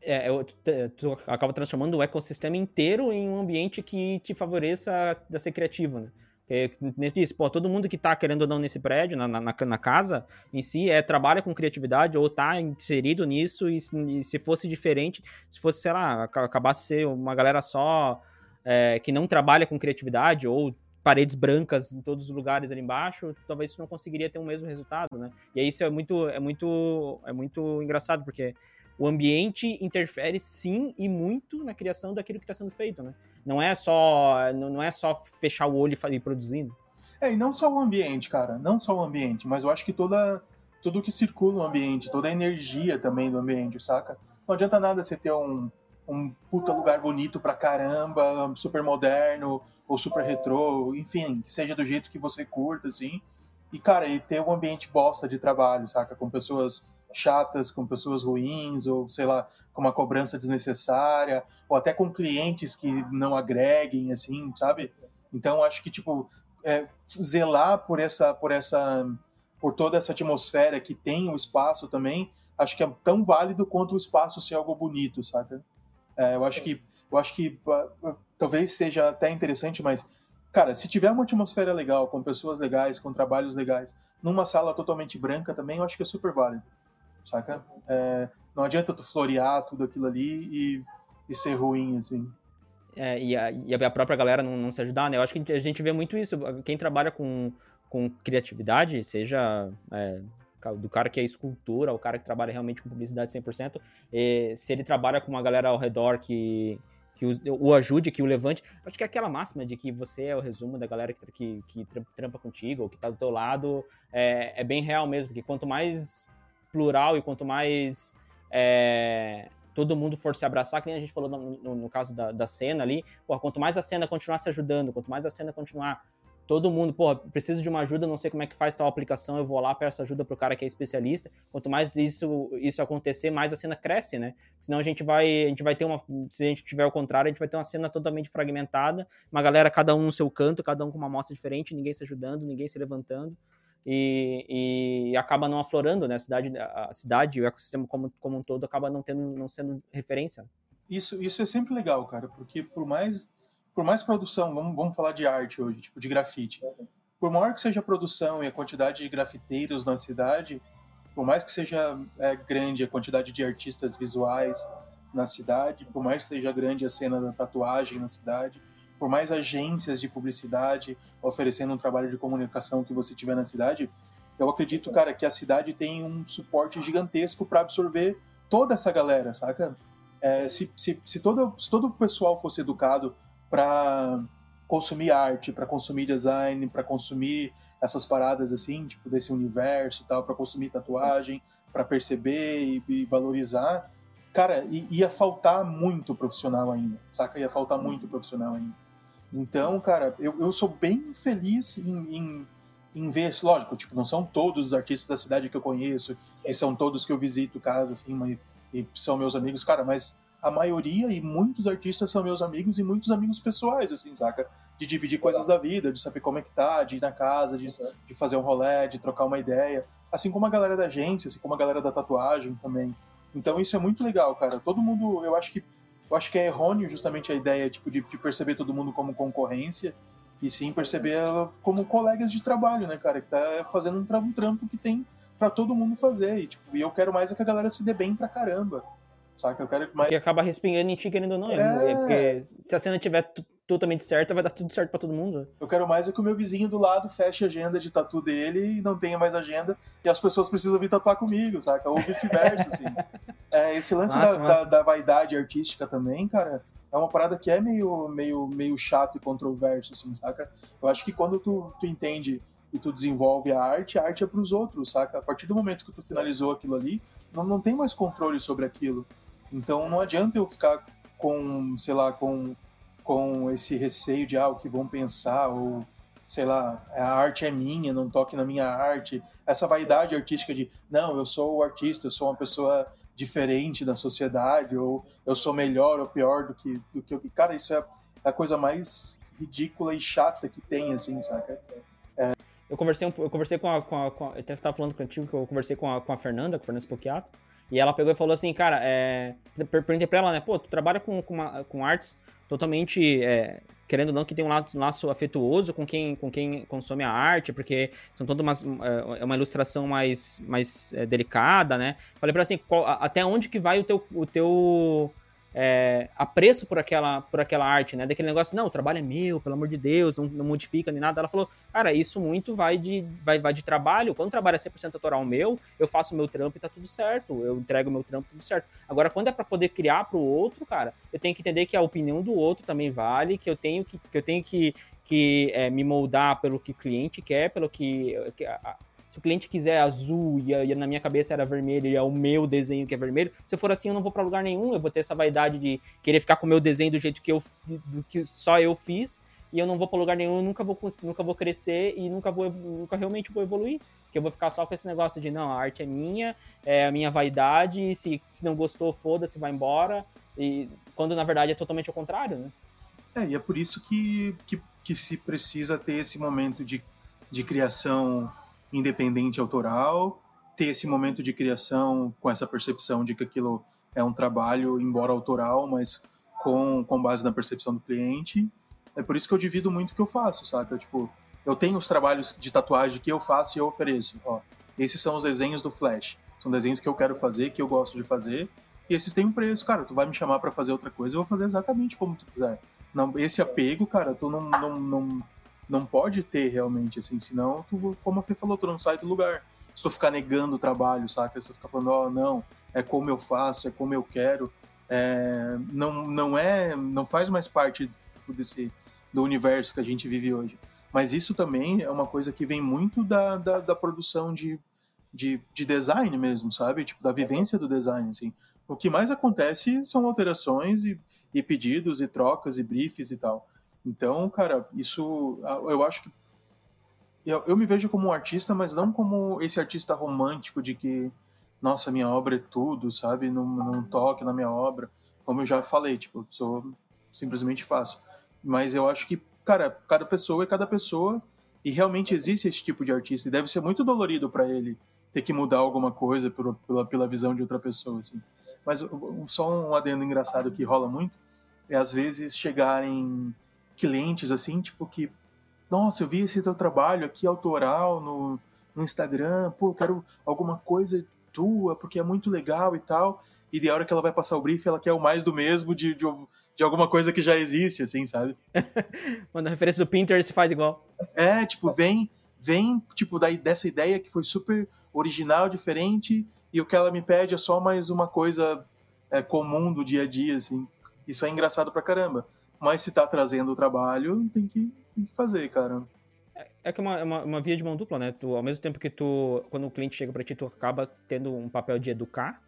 [SPEAKER 1] É, tu, tu acaba transformando o ecossistema inteiro em um ambiente que te favoreça a ser criativo, né? É, disse, pô, todo mundo que está querendo ou não nesse prédio, na, na, na, casa em si, é, trabalha com criatividade ou está inserido nisso e, e, se fosse diferente, se fosse, sei lá, acabasse ser uma galera só é, que não trabalha com criatividade ou paredes brancas em todos os lugares ali embaixo, talvez isso não conseguiria ter o mesmo resultado, né? E isso é muito, é muito, é muito engraçado, porque o ambiente interfere sim e muito na criação daquilo que está sendo feito, né? Não é só não é só fechar o olho e produzindo.
[SPEAKER 2] É, e não só o ambiente, cara, não só o ambiente, mas eu acho que toda tudo que circula no ambiente, toda a energia também do ambiente, saca? Não adianta nada você ter um, um puta lugar bonito pra caramba, super moderno ou super retrô, enfim, que seja do jeito que você curta, assim. E, cara, e ter um ambiente bosta de trabalho, saca? Com pessoas chatas, com pessoas ruins, ou sei lá, com uma cobrança desnecessária, ou até com clientes que não agreguem, assim, sabe? Então acho que tipo é, zelar por essa, por essa, por toda essa atmosfera que tem o espaço também, acho que é tão válido quanto o espaço ser algo bonito, saca? É, eu acho que, eu acho que talvez seja até interessante, mas cara, se tiver uma atmosfera legal, com pessoas legais, com trabalhos legais, numa sala totalmente branca também, eu acho que é super válido saca? É, não adianta tu florear tudo aquilo ali e, e ser ruim, assim.
[SPEAKER 1] É, e, a, e a própria galera não, não se ajudar, né? Eu acho que a gente vê muito isso. Quem trabalha com, com criatividade, seja é, do cara que é escultura, o cara que trabalha realmente com publicidade 100%, e, se ele trabalha com uma galera ao redor que, que o, o, ajude, que o levante, acho que é aquela máxima de que você é o resumo da galera que, que, que trampa contigo, ou que tá do teu lado, é, é bem real mesmo, porque quanto mais plural e quanto mais é, todo mundo for se abraçar, que nem a gente falou no, no, no caso da, da, cena ali, porra, quanto mais a cena continuar se ajudando, quanto mais a cena continuar todo mundo, pô, preciso de uma ajuda, não sei como é que faz tal aplicação, eu vou lá, peço ajuda pro cara que é especialista. Quanto mais isso isso acontecer, mais a cena cresce, né? Senão a gente vai, a gente vai ter uma, se a gente tiver o contrário, a gente vai ter uma cena totalmente fragmentada, uma galera cada um no seu canto, cada um com uma amostra diferente, ninguém se ajudando, ninguém se levantando e, e acaba não aflorando, né? A cidade, a cidade, o ecossistema como, como um todo acaba não tendo, não sendo referência.
[SPEAKER 2] Isso, isso é sempre legal, cara, porque por mais, por mais produção, vamos, vamos falar de arte hoje, tipo de grafite. Por maior que seja a produção e a quantidade de grafiteiros na cidade, por mais que seja é, grande a quantidade de artistas visuais na cidade, por mais que seja grande a cena da tatuagem na cidade, por mais agências de publicidade oferecendo um trabalho de comunicação que você tiver na cidade, eu acredito, cara, que a cidade tem um suporte gigantesco para absorver toda essa galera, saca? É, se, se, se, todo, se todo o pessoal fosse educado para consumir arte, para consumir design, para consumir essas paradas assim, tipo desse universo, tal, para consumir tatuagem, para perceber e, e, valorizar, cara, ia faltar muito profissional ainda, saca? Ia faltar muito profissional ainda. Então, cara, eu, eu sou bem feliz em, em, em ver, lógico, tipo, não são todos os artistas da cidade que eu conheço, e são todos que eu visito casa, assim, e são meus amigos, cara, mas a maioria e muitos artistas são meus amigos e muitos amigos pessoais, assim, saca? De dividir coisas da vida, de saber como é que tá, de ir na casa, de, de fazer um rolê, de trocar uma ideia. Assim como a galera da agência, assim como a galera da tatuagem também. Então isso é muito legal, cara. Todo mundo, eu acho que eu acho que é errôneo justamente a ideia tipo, de, de perceber todo mundo como concorrência e sim perceber como colegas de trabalho, né, cara? Que tá fazendo um, tra um trampo que tem para todo mundo fazer. E, tipo, e eu quero mais é que a galera se dê bem pra caramba. Saca? Eu quero mais.
[SPEAKER 1] Que acaba respingando em ti, querendo ou não. É... é porque se a cena tiver totalmente certa, vai dar tudo certo para todo mundo.
[SPEAKER 2] Eu quero mais é que o meu vizinho do lado feche a agenda de tatu dele e não tenha mais agenda e as pessoas precisam vir tatuar comigo, saca? Ou vice-versa, assim. É, esse lance da, Da, da, vaidade artística também, cara, é uma parada que é meio, meio, meio chato e controverso, assim, saca? Eu acho que quando tu, tu entende e tu desenvolve a arte, a arte é pros outros, saca? A partir do momento que tu finalizou aquilo ali, não, não tem mais controle sobre aquilo. Então não adianta eu ficar com, sei lá, com, com esse receio de ah, o que vão pensar, ou sei lá, a arte é minha, não toque na minha arte. Essa vaidade artística de não, eu sou o artista, eu sou uma pessoa diferente da sociedade, ou eu sou melhor ou pior do que do que eu. Cara, isso é a coisa mais ridícula e chata que tem, assim, saca?
[SPEAKER 1] É... Eu conversei, eu conversei com a, com a, com a eu até estava falando contigo que eu conversei com a, com a Fernanda, com a Fernanda Spocchiato, e ela pegou e falou assim, cara, é... perguntei pra ela, né, pô, tu trabalha com, com, uma, com artes totalmente, é, querendo ou não, que tem um, laço afetuoso com quem, com quem consome a arte, porque são todas umas, é, é uma ilustração mais, mais é, delicada, né? Falei pra ela assim, qual, até onde que vai o teu, o teu é, apreço por aquela, por aquela arte, né? Daquele negócio, não, o trabalho é meu, pelo amor de Deus, não, não modifica nem nada. Ela falou, cara, isso muito vai de, vai, vai de trabalho. Quando o trabalho é 100% autoral meu, eu faço o meu trampo e tá tudo certo. Eu entrego o meu trampo tudo certo. Agora, quando é para poder criar pro outro, cara, eu tenho que entender que a opinião do outro também vale, que eu tenho que, que, eu tenho que, que é, me moldar pelo que o cliente quer, pelo que, que a, se o cliente quiser azul e, e, na minha cabeça era vermelho e é o meu desenho que é vermelho, se for assim eu não vou para lugar nenhum, eu vou ter essa vaidade de querer ficar com o meu desenho do jeito que eu do que só eu fiz e eu não vou para lugar nenhum, eu nunca vou nunca vou crescer e nunca vou nunca realmente vou evoluir, que eu vou ficar só com esse negócio de não, a arte é minha, é a minha vaidade, se, se não gostou, foda-se, vai embora. E quando na verdade é totalmente ao contrário, né?
[SPEAKER 2] É, e é por isso que, que, que se precisa ter esse momento de, de criação independente autoral, ter esse momento de criação com essa percepção de que aquilo é um trabalho, embora autoral, mas com, com base na percepção do cliente. É por isso que eu divido muito o que eu faço, saca? Tipo, eu tenho os trabalhos de tatuagem que eu faço e eu ofereço. Ó, esses são os desenhos do Flash. São desenhos que eu quero fazer, que eu gosto de fazer. E esses têm um preço, cara. Tu vai me chamar para fazer outra coisa, eu vou fazer exatamente como tu quiser. Não, esse apego, cara, tu não, não, não, não pode ter realmente, assim, senão, tu, como a Fê falou, tu não sai do lugar. Se tu ficar negando o trabalho, saca? Se tu ficar falando, ó, oh, não, é como eu faço, é como eu quero, é, não, não é, não faz mais parte desse, do universo que a gente vive hoje. Mas isso também é uma coisa que vem muito da, da, da produção de, de, de, design mesmo, sabe? Tipo, da vivência do design, assim. O que mais acontece são alterações e, e pedidos e trocas e briefs e tal. Então, cara, isso eu acho que eu, eu me vejo como um artista, mas não como esse artista romântico de que, nossa, minha obra é tudo, sabe? Não, não toque na minha obra. Como eu já falei, tipo, sou simplesmente faço. Mas eu acho que, cara, cada pessoa é cada pessoa e realmente existe esse tipo de artista e deve ser muito dolorido para ele ter que mudar alguma coisa por, pela, pela visão de outra pessoa, assim. Mas só um adendo engraçado que rola muito é às vezes chegarem clientes, assim, tipo, que, nossa, eu vi esse teu trabalho aqui autoral no, no Instagram, pô, quero alguma coisa tua, porque é muito legal e tal. E de hora que ela vai passar o brief, ela quer o mais do mesmo de, de, de alguma coisa que já existe, assim, sabe?
[SPEAKER 1] Quando a referência do Pinterest faz igual.
[SPEAKER 2] É, tipo, vem, vem, tipo, daí, dessa ideia que foi super original, diferente, e o que ela me pede é só mais uma coisa é, comum do dia a dia, assim. Isso é engraçado pra caramba. Mas se tá trazendo o trabalho, tem que, tem que fazer, cara.
[SPEAKER 1] É, é que é uma, é uma, uma, via de mão dupla, né? Tu, ao mesmo tempo que tu, quando o cliente chega para ti, tu acaba tendo um papel de educar,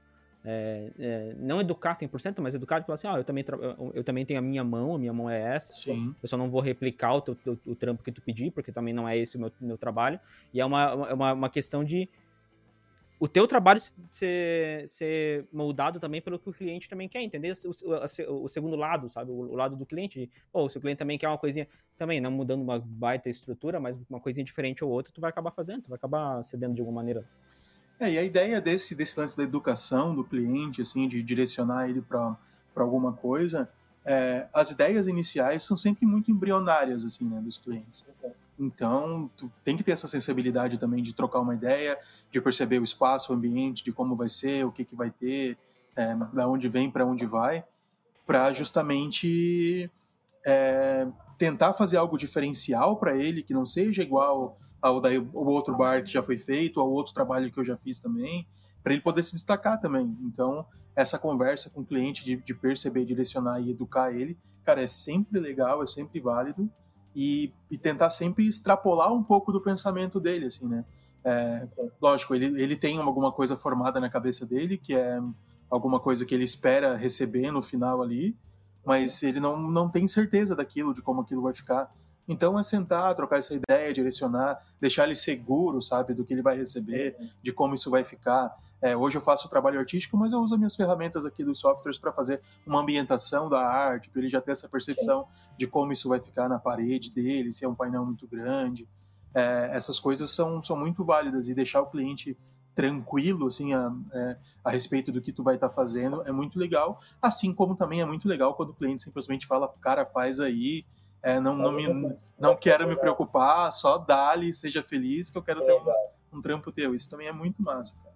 [SPEAKER 1] é, é, não educar 100%, mas educar e falar assim, ó, oh, eu, também eu, eu, também tenho a minha mão, a minha mão é essa,
[SPEAKER 2] Sim.
[SPEAKER 1] eu só não vou replicar o, teu, o, o trampo que tu pedir, porque também não é esse o meu, meu trabalho, e é uma, uma, uma questão de o teu trabalho ser, ser moldado também pelo que o cliente também quer, entender o, o, o segundo lado, sabe? O, o, lado do cliente. Pô, se o cliente também quer uma coisinha, também não mudando uma baita estrutura, mas uma coisinha diferente ou outra, tu vai acabar fazendo, tu vai acabar cedendo de alguma maneira.
[SPEAKER 2] É, e a ideia desse, desse lance da educação do cliente, assim, de direcionar ele para alguma coisa, é, as ideias iniciais são sempre muito embrionárias, assim, né, dos clientes. Então, tu tem que ter essa sensibilidade também de trocar uma ideia, de perceber o espaço, o ambiente, de como vai ser, o que, que vai ter, é, da onde vem, para onde vai, para justamente é, tentar fazer algo diferencial para ele, que não seja igual ao, daí, ao outro bar que já foi feito, ao outro trabalho que eu já fiz também, para ele poder se destacar também. Então, essa conversa com o cliente, de, de perceber, direcionar e educar ele, cara, é sempre legal, é sempre válido e, e, tentar sempre extrapolar um pouco do pensamento dele, assim, né? É, lógico, ele, ele tem alguma coisa formada na cabeça dele, que é alguma coisa que ele espera receber no final ali, mas ele não, não tem certeza daquilo, de como aquilo vai ficar. Então é sentar, trocar essa ideia, direcionar, deixar ele seguro, sabe, do que ele vai receber, de como isso vai ficar. É, hoje eu faço trabalho artístico, mas eu uso as minhas ferramentas aqui dos softwares para fazer uma ambientação da arte, para ele já ter essa percepção Sim. de como isso vai ficar na parede dele, se é um painel muito grande. É, essas coisas são, são muito válidas e deixar o cliente tranquilo assim a, é, a respeito do que tu vai estar tá fazendo é muito legal assim como também é muito legal quando o cliente simplesmente fala cara faz aí é, não, não, me, não quero me preocupar só dá-lhe seja feliz que eu quero ter um, um trampo teu. Isso também é muito massa cara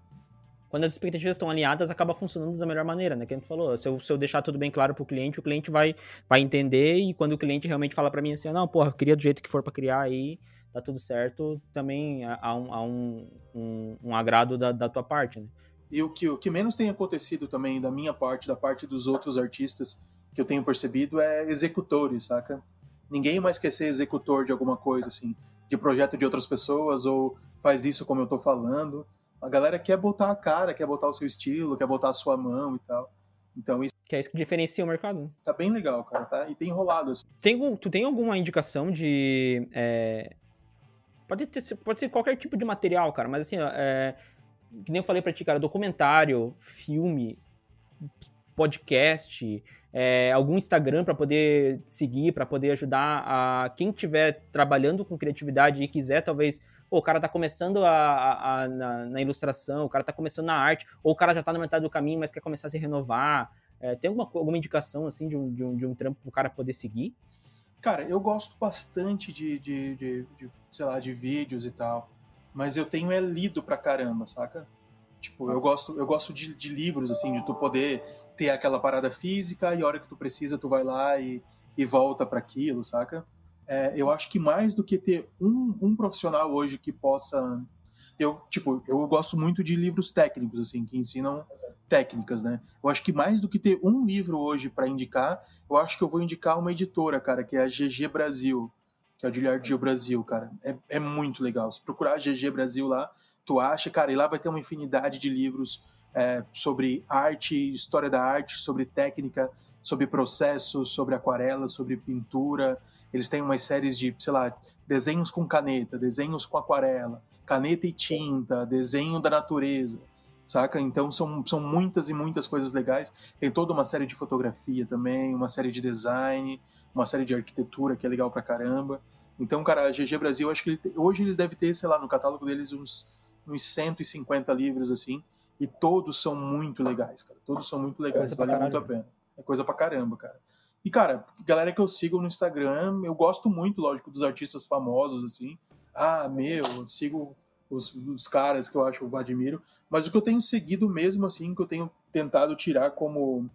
[SPEAKER 1] quando as expectativas estão alinhadas, acaba funcionando da melhor maneira, né? Que a gente falou, se eu, se eu deixar tudo bem claro pro cliente, o cliente vai, vai entender e quando o cliente realmente fala para mim assim, não, porra, queria do jeito que for para criar aí, tá tudo certo, também há um, há um, um, um agrado da, da tua parte, né?
[SPEAKER 2] E o que, o que menos tem acontecido também da minha parte, da parte dos outros artistas que eu tenho percebido é executores, saca? Ninguém mais quer ser executor de alguma coisa, assim, de projeto de outras pessoas ou faz isso como eu tô falando. A galera quer botar a cara, quer botar o seu estilo, quer botar a sua mão e tal. Então isso.
[SPEAKER 1] Que é isso que diferencia o mercado.
[SPEAKER 2] Tá bem legal, cara, tá? E tem enrolado. Assim.
[SPEAKER 1] Tem, tu tem alguma indicação de. É... Pode, ter, pode ser qualquer tipo de material, cara, mas assim, é... que nem eu falei pra ti, cara, documentário, filme, podcast, é, algum Instagram para poder seguir, para poder ajudar a quem estiver trabalhando com criatividade e quiser talvez Pô, o cara tá começando a, a, a na, na, ilustração, o cara tá começando na arte, ou o cara já tá na metade do caminho, mas quer começar a se renovar. É, tem alguma, alguma indicação, assim, de um, de, um, de um trampo pro cara poder seguir?
[SPEAKER 2] Cara, eu gosto bastante de, de, de, de sei lá, de vídeos e tal, mas eu tenho é lido pra caramba, saca? Tipo, Nossa. eu gosto, eu gosto de, de livros, assim, de tu poder ter aquela parada física e a hora que tu precisa tu vai lá e, e volta para aquilo, saca? É, eu acho que mais do que ter um, um profissional hoje que possa eu tipo eu gosto muito de livros técnicos assim que ensinam técnicas né? Eu acho que mais do que ter um livro hoje para indicar eu acho que eu vou indicar uma editora cara que é a GG Brasil que é a Gilliard Gil Brasil cara. É, é muito legal. Se procurar GG Brasil lá tu acha cara e lá vai ter uma infinidade de livros é, sobre arte história da arte sobre técnica sobre processos sobre aquarela sobre pintura eles têm umas séries de, sei lá, desenhos com caneta, desenhos com aquarela, caneta e tinta, desenho da natureza, saca? Então são, são muitas e muitas coisas legais. Tem toda uma série de fotografia também, uma série de design, uma série de arquitetura que é legal pra caramba. Então, cara, a GG Brasil, acho que ele, hoje eles devem ter, sei lá, no catálogo deles uns, uns 150 livros, assim, e todos são muito legais, cara. Todos são muito legais, vale muito a pena. É coisa pra caramba, cara. E, cara, galera que eu sigo no Instagram, eu gosto muito, lógico, dos artistas famosos, assim. Ah, meu, eu sigo os, os caras que eu acho que eu admiro, mas o que eu tenho seguido mesmo assim, que eu tenho tentado tirar como,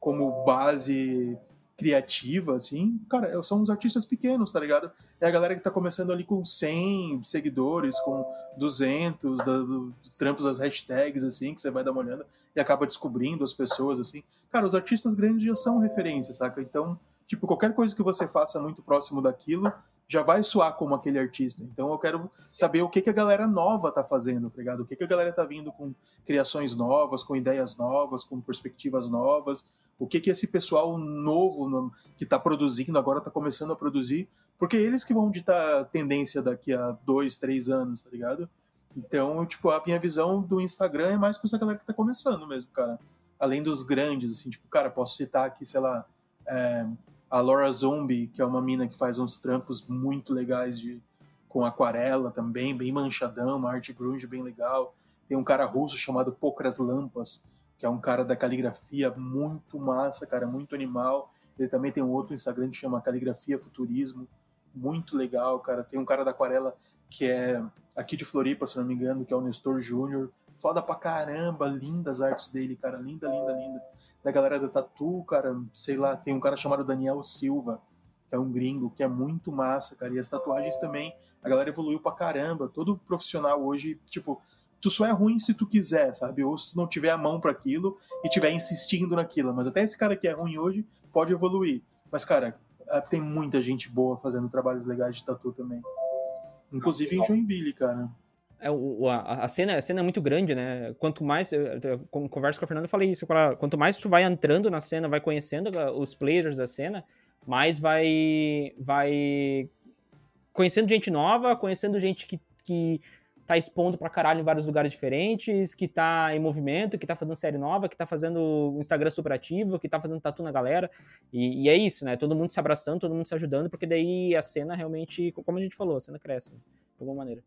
[SPEAKER 2] como base criativa, assim, cara, são os artistas pequenos, tá ligado? É a galera que tá começando ali com 100 seguidores, com 200, da, dos trampos das hashtags, assim, que você vai dar uma olhada e acaba descobrindo as pessoas, assim. Cara, os artistas grandes já são referência, saca? Então, tipo, qualquer coisa que você faça muito próximo daquilo já vai soar como aquele artista. Então eu quero saber o que, que a galera nova tá fazendo, tá ligado? O que, que a galera tá vindo com criações novas, com ideias novas, com perspectivas novas. O que, que esse pessoal novo que tá produzindo agora tá começando a produzir. Porque eles que vão ditar a tendência daqui a dois, três anos, tá ligado? Então, tipo, a minha visão do Instagram é mais com essa galera que tá começando mesmo, cara. Além dos grandes, assim, tipo, cara, posso citar aqui, sei lá, é, a Laura Zombie, que é uma mina que faz uns trampos muito legais de com aquarela também, bem manchadão, uma arte grunge bem legal. Tem um cara russo chamado Pocras Lampas, que é um cara da caligrafia muito massa, cara, muito animal. Ele também tem um outro Instagram que chama Caligrafia Futurismo, muito legal, cara. Tem um cara da aquarela que é aqui de Floripa, se não me engano, que é o Nestor Júnior. Foda pra caramba, lindas as artes dele, cara, linda, linda, linda da galera da Tatu, cara, sei lá, tem um cara chamado Daniel Silva, que é um gringo, que é muito massa, cara. E as tatuagens também, a galera evoluiu pra caramba. Todo profissional hoje, tipo, tu só é ruim se tu quiser, sabe? Ou se tu não tiver a mão para aquilo e tiver insistindo naquilo. Mas até esse cara que é ruim hoje pode evoluir. Mas, cara, ah, tem muita gente boa fazendo trabalhos legais de tatu também. Inclusive em Joinville, cara.
[SPEAKER 1] É, o, a, a, cena, a cena é muito grande, né? Quanto mais. Eu, eu, converso com a Fernanda, eu falei isso. Quanto mais tu vai entrando na cena, vai conhecendo os players da cena, mais vai. vai conhecendo gente nova, conhecendo gente que, que tá expondo pra caralho em vários lugares diferentes, que tá em movimento, que tá fazendo série nova, que tá fazendo Instagram super ativo, que tá fazendo tatu na galera. E, e, é isso, né? Todo mundo se abraçando, todo mundo se ajudando, porque daí a cena realmente, como a gente falou, a cena cresce, de alguma maneira.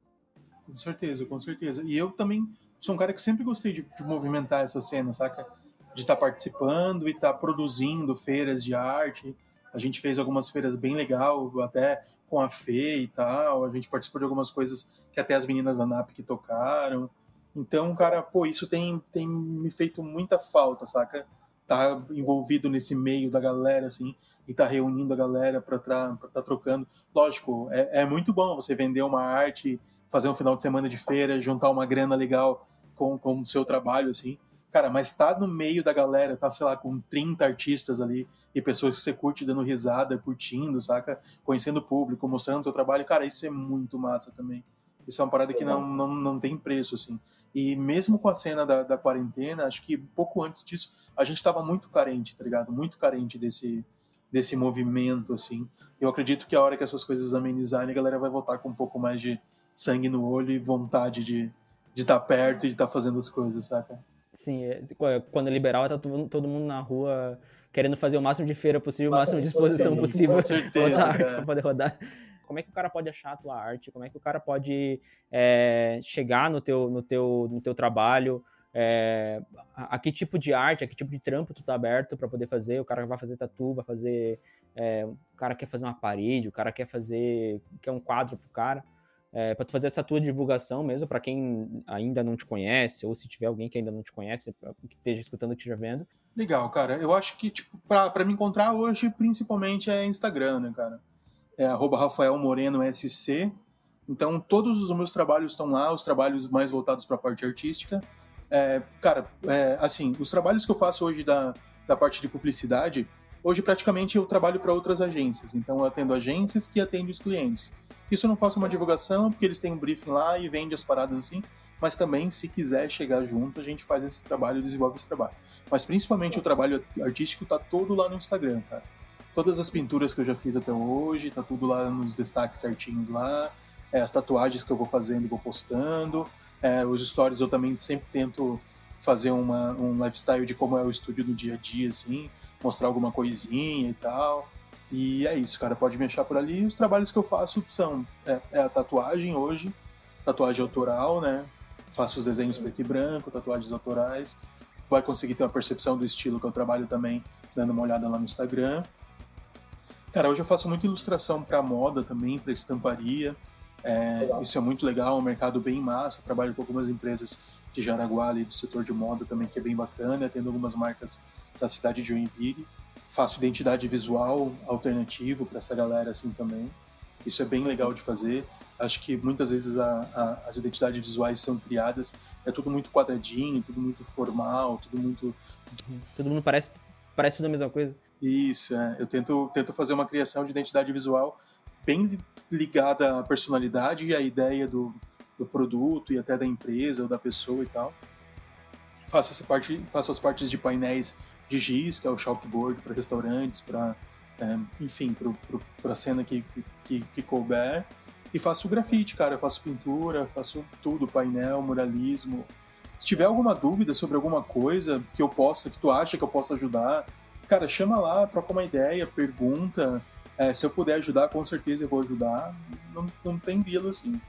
[SPEAKER 2] Com certeza, com certeza. E eu também sou um cara que sempre gostei de, de movimentar essa cena, saca? De estar tá participando e estar tá produzindo feiras de arte. A gente fez algumas feiras bem legal, até com a Fê e tal. A gente participou de algumas coisas que até as meninas da NAP que tocaram. Então, cara, pô, isso tem, tem me feito muita falta, saca? Tá envolvido nesse meio da galera, assim, e tá reunindo a galera para estar tá trocando. Lógico, é, é muito bom você vender uma arte fazer um final de semana de feira, juntar uma grana legal com, com o seu trabalho, assim. Cara, mas tá no meio da galera, tá, sei lá, com 30 artistas ali e pessoas que você curte dando risada, curtindo, saca? Conhecendo o público, mostrando o teu trabalho. Cara, isso é muito massa também. Isso é uma parada que não, não, não tem preço, assim. E mesmo com a cena da, da quarentena, acho que pouco antes disso, a gente tava muito carente, tá ligado? Muito carente desse, desse movimento, assim. Eu acredito que a hora que essas coisas amenizarem, a galera vai voltar com um pouco mais de, sangue no olho e vontade de de estar tá perto e de estar tá fazendo as coisas, saca?
[SPEAKER 1] Sim, é, quando é liberal, tá todo mundo na rua querendo fazer o máximo de feira possível, o máximo de exposição possível. Com
[SPEAKER 2] certeza,
[SPEAKER 1] pra poder rodar. Como é que o cara pode achar a tua arte? Como é que o cara pode é, chegar no teu, no, teu, no teu trabalho? É, a, a, que tipo de arte, a que tipo de trampo tu tá aberto para poder fazer? O cara vai fazer tatu, vai fazer... É, o cara quer fazer uma parede, o cara quer fazer... quer um quadro pro cara é, para tu fazer essa tua divulgação mesmo, para quem ainda não te conhece, ou se tiver alguém que ainda não te conhece, que esteja escutando, que esteja vendo.
[SPEAKER 2] Legal, cara. Eu acho que, tipo, para me encontrar hoje, principalmente é Instagram, né, cara? É arroba Rafael Moreno SC. Então, todos os meus trabalhos estão lá, os trabalhos mais voltados para a parte artística. É, cara, é, assim, os trabalhos que eu faço hoje da, da parte de publicidade, hoje praticamente eu trabalho para outras agências. Então, eu atendo agências que atendem os clientes. Isso eu não faço uma divulgação, porque eles têm um briefing lá e vende as paradas assim, mas também, se quiser chegar junto, a gente faz esse trabalho, desenvolve esse trabalho. Mas principalmente o trabalho artístico tá todo lá no Instagram, cara. Todas as pinturas que eu já fiz até hoje, tá tudo lá nos destaques certinhos lá. É, as tatuagens que eu vou fazendo e vou postando. É, os stories eu também sempre tento fazer uma, um lifestyle de como é o estúdio no dia a dia, assim, mostrar alguma coisinha e tal. E é isso, cara. Pode me achar por ali. Os trabalhos que eu faço são é, é a tatuagem hoje, tatuagem autoral, né? Faço os desenhos preto e branco, tatuagens autorais. Vai conseguir ter uma percepção do estilo que eu trabalho também, dando uma olhada lá no Instagram. Cara, hoje eu faço muita ilustração para moda também, para estamparia. É, isso é muito legal, um mercado bem massa. Trabalho com algumas empresas de Jaraguá ali do setor de moda também, que é bem bacana, tendo algumas marcas da cidade de Joinville. Faço identidade visual alternativo para essa galera assim também. Isso é bem legal de fazer. Acho que muitas vezes a, a, as identidades visuais são criadas, é tudo muito quadradinho, tudo muito formal, tudo muito.
[SPEAKER 1] Todo mundo parece, parece tudo a mesma coisa.
[SPEAKER 2] Isso, é. Eu tento, tento fazer uma criação de identidade visual bem ligada à personalidade e à ideia do, do produto e até da empresa ou da pessoa e tal. Faço, essa parte, faço as partes de painéis de giz, que é o chalkboard para restaurantes, para é, enfim, para a cena que, que, que couber. E faço grafite, cara. Faço pintura, faço tudo, painel, muralismo. Se tiver alguma dúvida sobre alguma coisa que eu possa, que tu acha que eu possa ajudar, cara, chama lá, troca uma ideia, pergunta. É, se eu puder ajudar, com certeza eu vou ajudar. Não, não tem bilo assim.